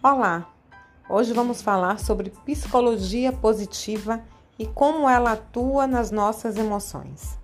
Olá! Hoje vamos falar sobre psicologia positiva e como ela atua nas nossas emoções.